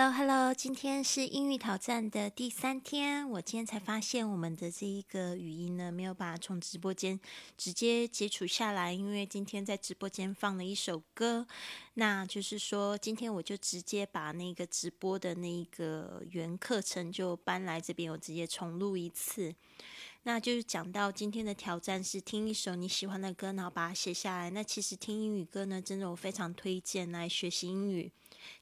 Hello Hello，今天是英语挑战的第三天。我今天才发现我们的这一个语音呢，没有把它从直播间直接截取下来，因为今天在直播间放了一首歌。那就是说，今天我就直接把那个直播的那个原课程就搬来这边，我直接重录一次。那就是讲到今天的挑战是听一首你喜欢的歌，然后把它写下来。那其实听英语歌呢，真的我非常推荐来学习英语。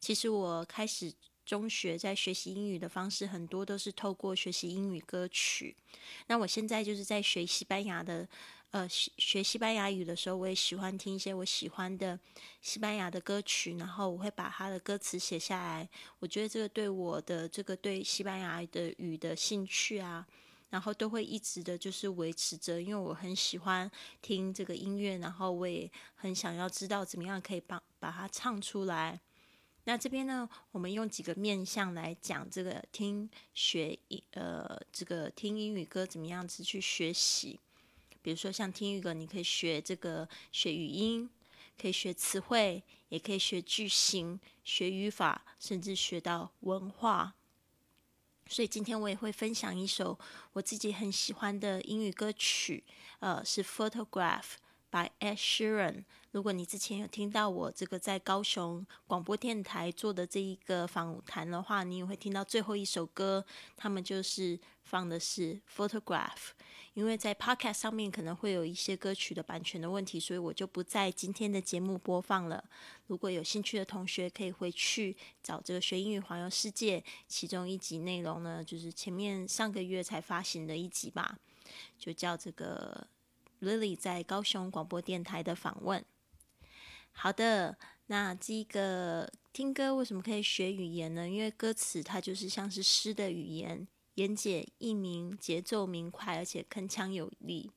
其实我开始中学在学习英语的方式很多都是透过学习英语歌曲。那我现在就是在学西班牙的，呃，学西班牙语的时候，我也喜欢听一些我喜欢的西班牙的歌曲，然后我会把它的歌词写下来。我觉得这个对我的这个对西班牙的语的兴趣啊，然后都会一直的就是维持着，因为我很喜欢听这个音乐，然后我也很想要知道怎么样可以帮把它唱出来。那这边呢，我们用几个面向来讲这个听学英呃，这个听英语歌怎么样子去学习？比如说像听英语歌，你可以学这个学语音，可以学词汇，也可以学句型、学语法，甚至学到文化。所以今天我也会分享一首我自己很喜欢的英语歌曲，呃，是《Photograph》by Ed Sheeran。如果你之前有听到我这个在高雄广播电台做的这一个访谈的话，你也会听到最后一首歌，他们就是放的是 Photograph。因为在 Podcast 上面可能会有一些歌曲的版权的问题，所以我就不在今天的节目播放了。如果有兴趣的同学，可以回去找这个学英语环游世界其中一集内容呢，就是前面上个月才发行的一集吧，就叫这个 Lily 在高雄广播电台的访问。好的，那这个听歌为什么可以学语言呢？因为歌词它就是像是诗的语言，言简意明，节奏明快，而且铿锵有力。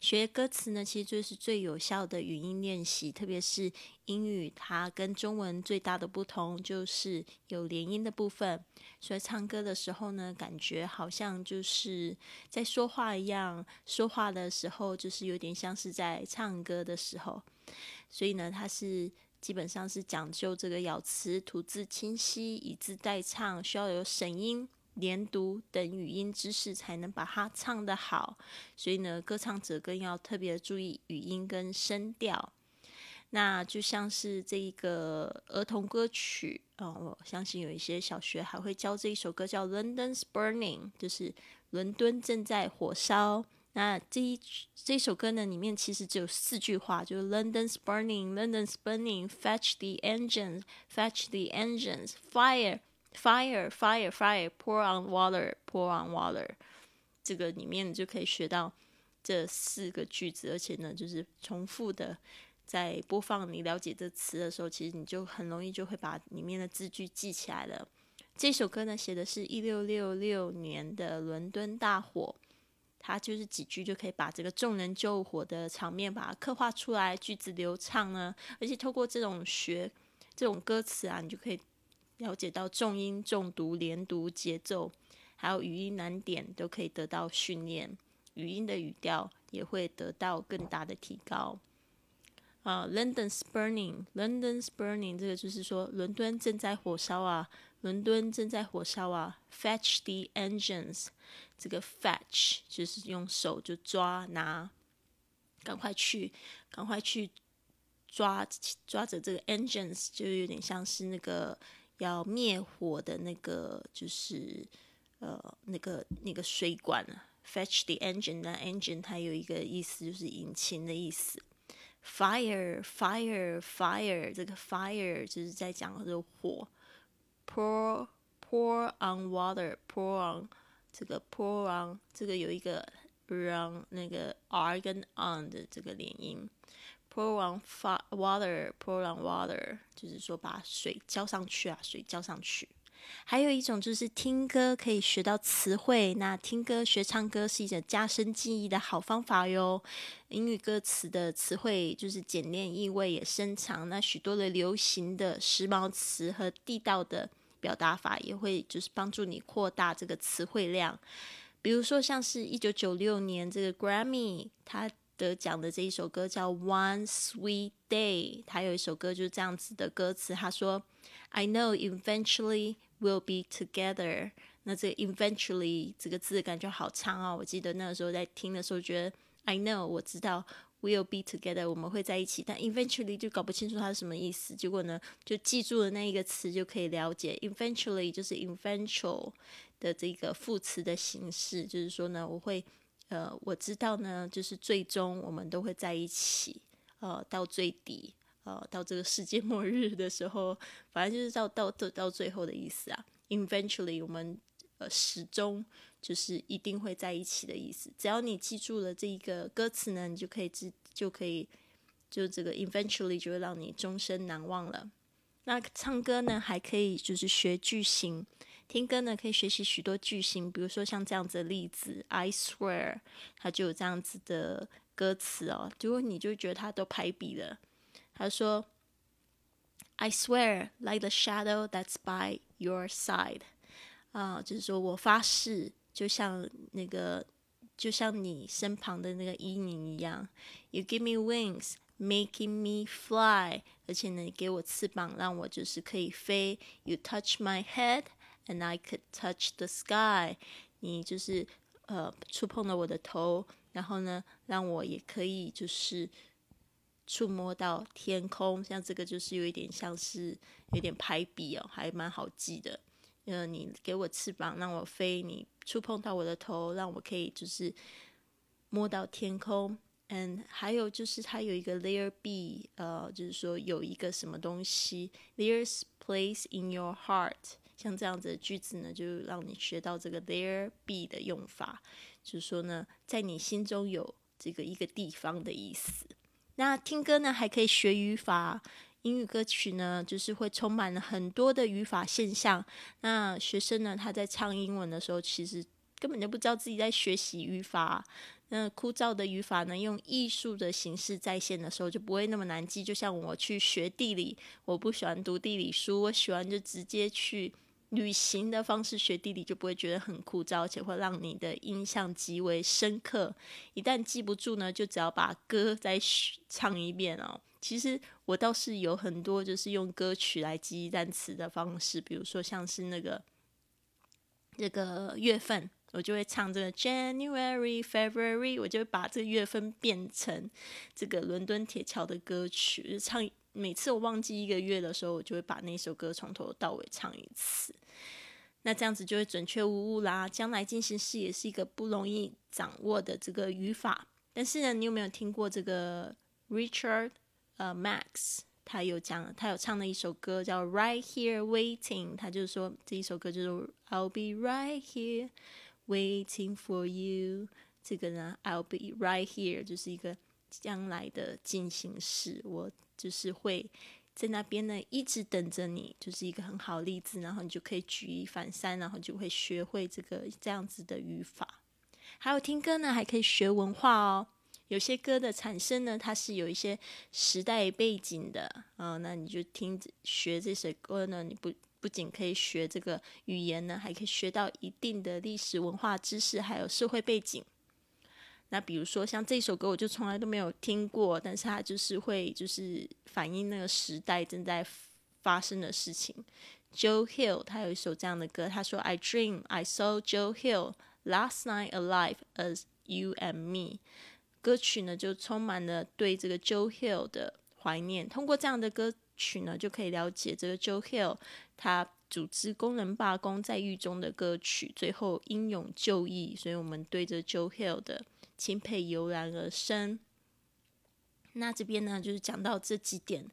学歌词呢，其实就是最有效的语音练习。特别是英语，它跟中文最大的不同就是有连音的部分，所以唱歌的时候呢，感觉好像就是在说话一样。说话的时候，就是有点像是在唱歌的时候。所以呢，它是基本上是讲究这个咬词吐字清晰，以字代唱，需要有声音、连读等语音知识才能把它唱得好。所以呢，歌唱者更要特别注意语音跟声调。那就像是这一个儿童歌曲啊，我相信有一些小学还会教这一首歌叫《London's Burning》，就是伦敦正在火烧。那这一这首歌呢，里面其实只有四句话，就是 London's burning, London's burning, fetch the engines, fetch the engines, fire, fire, fire, fire, pour on water, pour on water。这个里面你就可以学到这四个句子，而且呢，就是重复的在播放。你了解这词的时候，其实你就很容易就会把里面的字句记起来了。这首歌呢，写的是一六六六年的伦敦大火。它就是几句就可以把这个众人救火的场面把它刻画出来，句子流畅呢。而且透过这种学这种歌词啊，你就可以了解到重音、重读、连读、节奏，还有语音难点都可以得到训练，语音的语调也会得到更大的提高。啊，London's burning，London's burning，这个就是说伦敦正在火烧啊。伦敦正在火烧啊！Fetch the engines，这个 fetch 就是用手就抓拿，赶快去，赶快去抓抓着这个 engines，就有点像是那个要灭火的那个，就是呃那个那个水管。Fetch the engine，那 engine 它有一个意思就是引擎的意思。Fire，fire，fire，这个 fire 就是在讲这个火。pour pour on water pour on 这个 pour on 这个有一个让那个 r 跟 on 的这个连音 pour on water pour on water 就是说把水浇上去啊，水浇上去。还有一种就是听歌可以学到词汇，那听歌学唱歌是一种加深记忆的好方法哟。英语歌词的词汇就是简练，意味也深长。那许多的流行的时髦词和地道的。表达法也会就是帮助你扩大这个词汇量，比如说像是一九九六年这个 Grammy，它得奖的这一首歌叫《One Sweet Day》，他有一首歌就是这样子的歌词，他说：“I know eventually we'll be together。”那这 “eventually” 这个字感觉好长哦。我记得那个时候在听的时候，觉得 “I know” 我知道 “we'll be together” 我们会在一起，但 “eventually” 就搞不清楚它是什么意思。结果呢，就记住了那一个词，就可以了解 “eventually” 就是 “eventual” 的这个副词的形式，就是说呢，我会。呃，我知道呢，就是最终我们都会在一起，呃，到最底，呃，到这个世界末日的时候，反正就是到到到到最后的意思啊。Eventually，我们呃始终就是一定会在一起的意思。只要你记住了这一个歌词呢，你就可以知就可以，就这个 Eventually 就会让你终身难忘了。那唱歌呢，还可以就是学句型。听歌呢，可以学习许多句型，比如说像这样子的例子，I swear，它就有这样子的歌词哦。如果你就觉得它都排比了，他说，I swear like the shadow that's by your side，啊，就是说我发誓，就像那个，就像你身旁的那个阴影一样。You give me wings, making me fly，而且呢，你给我翅膀，让我就是可以飞。You touch my head。And I could touch the sky，你就是呃触碰了我的头，然后呢，让我也可以就是触摸到天空。像这个就是有一点像是有点排比哦，还蛮好记的。呃，你给我翅膀让我飞，你触碰到我的头，让我可以就是摸到天空。嗯，还有就是它有一个 there be，呃，就是说有一个什么东西，there's place in your heart。像这样子的句子呢，就让你学到这个 there be 的用法，就是说呢，在你心中有这个一个地方的意思。那听歌呢，还可以学语法。英语歌曲呢，就是会充满了很多的语法现象。那学生呢，他在唱英文的时候，其实根本就不知道自己在学习语法。那枯燥的语法呢，用艺术的形式再现的时候，就不会那么难记。就像我去学地理，我不喜欢读地理书，我喜欢就直接去。旅行的方式学地理就不会觉得很枯燥，而且会让你的印象极为深刻。一旦记不住呢，就只要把歌再唱一遍哦。其实我倒是有很多就是用歌曲来记忆单词的方式，比如说像是那个这个月份，我就会唱这个 January February，我就会把这个月份变成这个伦敦铁桥的歌曲唱。每次我忘记一个月的时候，我就会把那首歌从头到尾唱一次。那这样子就会准确无误啦。将来进行式也是一个不容易掌握的这个语法。但是呢，你有没有听过这个 Richard 呃 Max？他有讲，他有唱的一首歌叫《Right Here Waiting》。他就是说这一首歌就是 I'll be right here waiting for you。这个呢，I'll be right here 就是一个将来的进行式。我就是会在那边呢，一直等着你，就是一个很好例子。然后你就可以举一反三，然后就会学会这个这样子的语法。还有听歌呢，还可以学文化哦。有些歌的产生呢，它是有一些时代背景的啊。那你就听学这首歌呢，你不不仅可以学这个语言呢，还可以学到一定的历史文化知识，还有社会背景。那比如说像这首歌，我就从来都没有听过，但是它就是会就是反映那个时代正在发生的事情。Joe Hill 他有一首这样的歌，他说：“I dream I saw Joe Hill last night alive as you and me。”歌曲呢就充满了对这个 Joe Hill 的怀念。通过这样的歌曲呢，就可以了解这个 Joe Hill 他组织工人罢工在狱中的歌曲，最后英勇就义。所以我们对着 Joe Hill 的。钦佩油然而生。那这边呢，就是讲到这几点，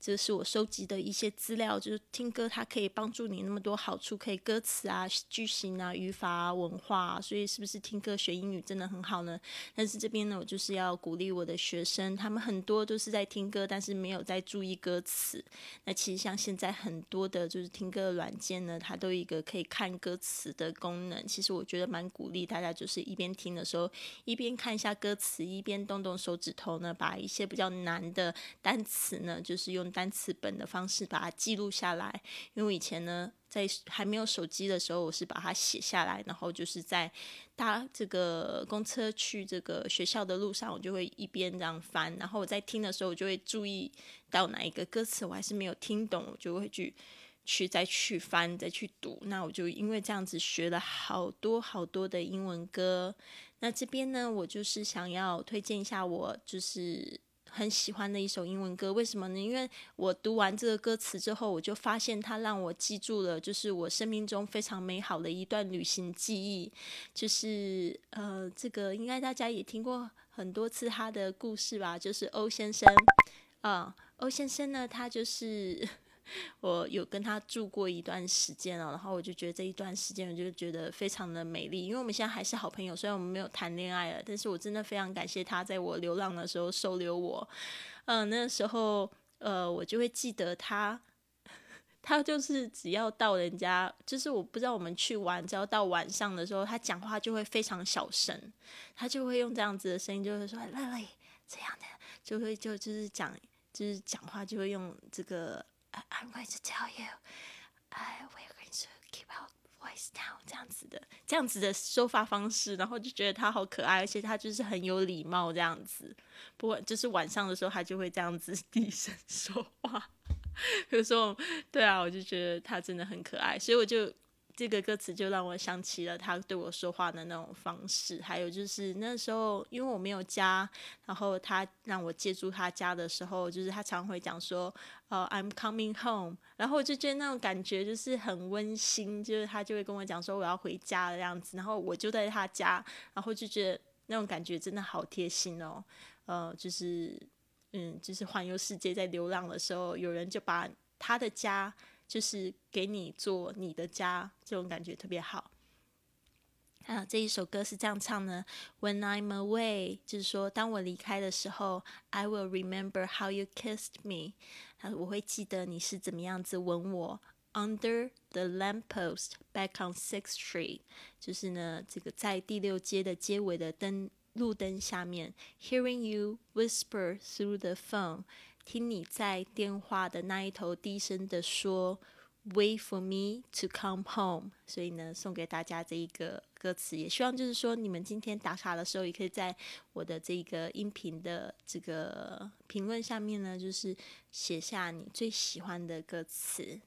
这是我收集的一些资料。就是听歌，它可以帮助你那么多好处，可以歌词啊、句型啊、语法啊、文化，啊，所以是不是听歌学英语真的很好呢？但是这边呢，我就是要鼓励我的学生，他们很多都是在听歌，但是没有在注意歌词。那其实像现在很多的，就是听歌软件呢，它都有一个可以看歌词的功能。其实我觉得蛮鼓励大家，就是一边听的时候，一边看一下歌词，一边动动手指头呢，把一些。比较难的单词呢，就是用单词本的方式把它记录下来。因为我以前呢，在还没有手机的时候，我是把它写下来，然后就是在搭这个公车去这个学校的路上，我就会一边这样翻，然后我在听的时候，我就会注意到哪一个歌词我还是没有听懂，我就会去去再去翻再去读。那我就因为这样子学了好多好多的英文歌。那这边呢，我就是想要推荐一下我就是。很喜欢的一首英文歌，为什么呢？因为我读完这个歌词之后，我就发现它让我记住了，就是我生命中非常美好的一段旅行记忆。就是呃，这个应该大家也听过很多次他的故事吧？就是欧先生啊，欧先生呢，他就是。我有跟他住过一段时间了，然后我就觉得这一段时间我就觉得非常的美丽，因为我们现在还是好朋友，虽然我们没有谈恋爱了，但是我真的非常感谢他在我流浪的时候收留我。嗯，那时候呃，我就会记得他，他就是只要到人家，就是我不知道我们去玩，只要到晚上的时候，他讲话就会非常小声，他就会用这样子的声音，就会说乐乐这样的，就会就就是讲就是讲话就会用这个。I'm going to tell you, I we're going to keep our voice down，这样子的，这样子的说话方式，然后就觉得他好可爱，而且他就是很有礼貌这样子。不过就是晚上的时候，他就会这样子低声说话。有时候，对啊，我就觉得他真的很可爱，所以我就。这个歌词就让我想起了他对我说话的那种方式，还有就是那时候因为我没有家，然后他让我借住他家的时候，就是他常会讲说，呃，I'm coming home，然后我就觉得那种感觉就是很温馨，就是他就会跟我讲说我要回家的样子，然后我就在他家，然后就觉得那种感觉真的好贴心哦，呃，就是嗯，就是环游世界在流浪的时候，有人就把他的家。就是给你做你的家，这种感觉特别好。啊，这一首歌是这样唱的：When I'm away，就是说当我离开的时候，I will remember how you kissed me。啊，我会记得你是怎么样子吻我。Under the lamppost back on Sixth Street，就是呢，这个在第六街的街尾的灯路灯下面，Hearing you whisper through the phone。听你在电话的那一头低声的说，Wait for me to come home。所以呢，送给大家这一个歌词，也希望就是说，你们今天打卡的时候，也可以在我的这个音频的这个评论下面呢，就是写下你最喜欢的歌词。